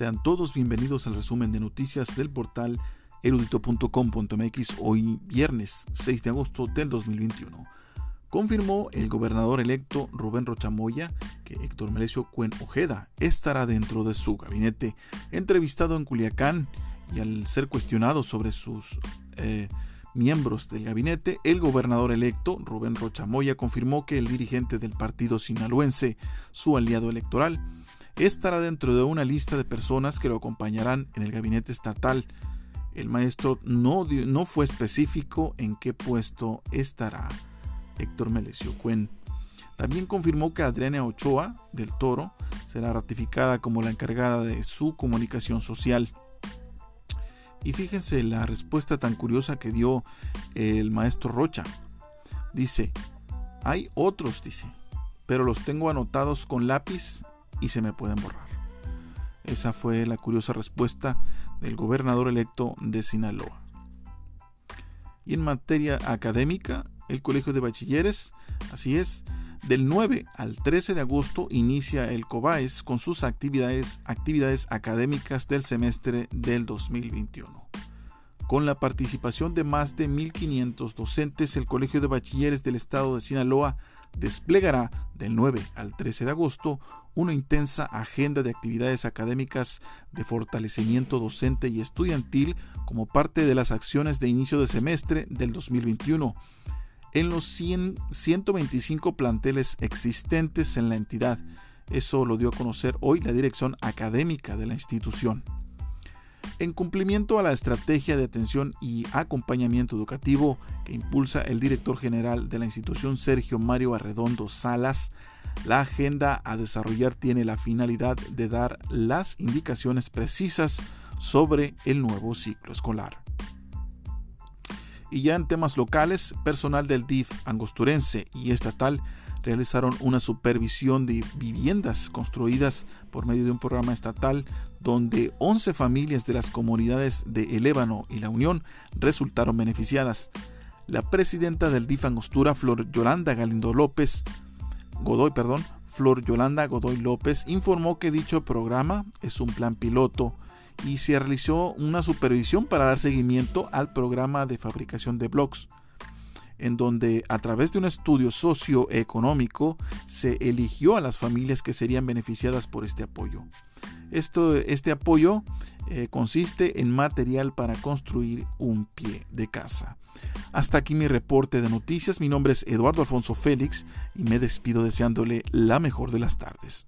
Sean todos bienvenidos al resumen de noticias del portal erudito.com.mx hoy viernes 6 de agosto del 2021. Confirmó el gobernador electo Rubén Rochamoya que Héctor Melesio Cuen Ojeda estará dentro de su gabinete. Entrevistado en Culiacán y al ser cuestionado sobre sus eh, miembros del gabinete, el gobernador electo, Rubén Rochamoya, confirmó que el dirigente del partido sinaloense, su aliado electoral, estará dentro de una lista de personas que lo acompañarán en el gabinete estatal. El maestro no, no fue específico en qué puesto estará Héctor Melesio Cuen. También confirmó que Adriana Ochoa, del Toro, será ratificada como la encargada de su comunicación social. Y fíjense la respuesta tan curiosa que dio el maestro Rocha. Dice, hay otros, dice, pero los tengo anotados con lápiz y se me pueden borrar. Esa fue la curiosa respuesta del gobernador electo de Sinaloa. Y en materia académica, el Colegio de Bachilleres, así es, del 9 al 13 de agosto inicia el COBAES con sus actividades, actividades académicas del semestre del 2021. Con la participación de más de 1.500 docentes, el Colegio de Bachilleres del Estado de Sinaloa desplegará del 9 al 13 de agosto una intensa agenda de actividades académicas de fortalecimiento docente y estudiantil como parte de las acciones de inicio de semestre del 2021 en los 125 planteles existentes en la entidad. Eso lo dio a conocer hoy la dirección académica de la institución. En cumplimiento a la estrategia de atención y acompañamiento educativo que impulsa el director general de la institución Sergio Mario Arredondo Salas, la agenda a desarrollar tiene la finalidad de dar las indicaciones precisas sobre el nuevo ciclo escolar. Y ya en temas locales, personal del DIF angosturense y estatal realizaron una supervisión de viviendas construidas por medio de un programa estatal donde 11 familias de las comunidades de El y La Unión resultaron beneficiadas. La presidenta del DIF Angostura, Flor Yolanda Galindo López, Godoy, perdón, Flor Yolanda Godoy López, informó que dicho programa es un plan piloto y se realizó una supervisión para dar seguimiento al programa de fabricación de blogs, en donde a través de un estudio socioeconómico se eligió a las familias que serían beneficiadas por este apoyo. Esto, este apoyo eh, consiste en material para construir un pie de casa. Hasta aquí mi reporte de noticias. Mi nombre es Eduardo Alfonso Félix y me despido deseándole la mejor de las tardes.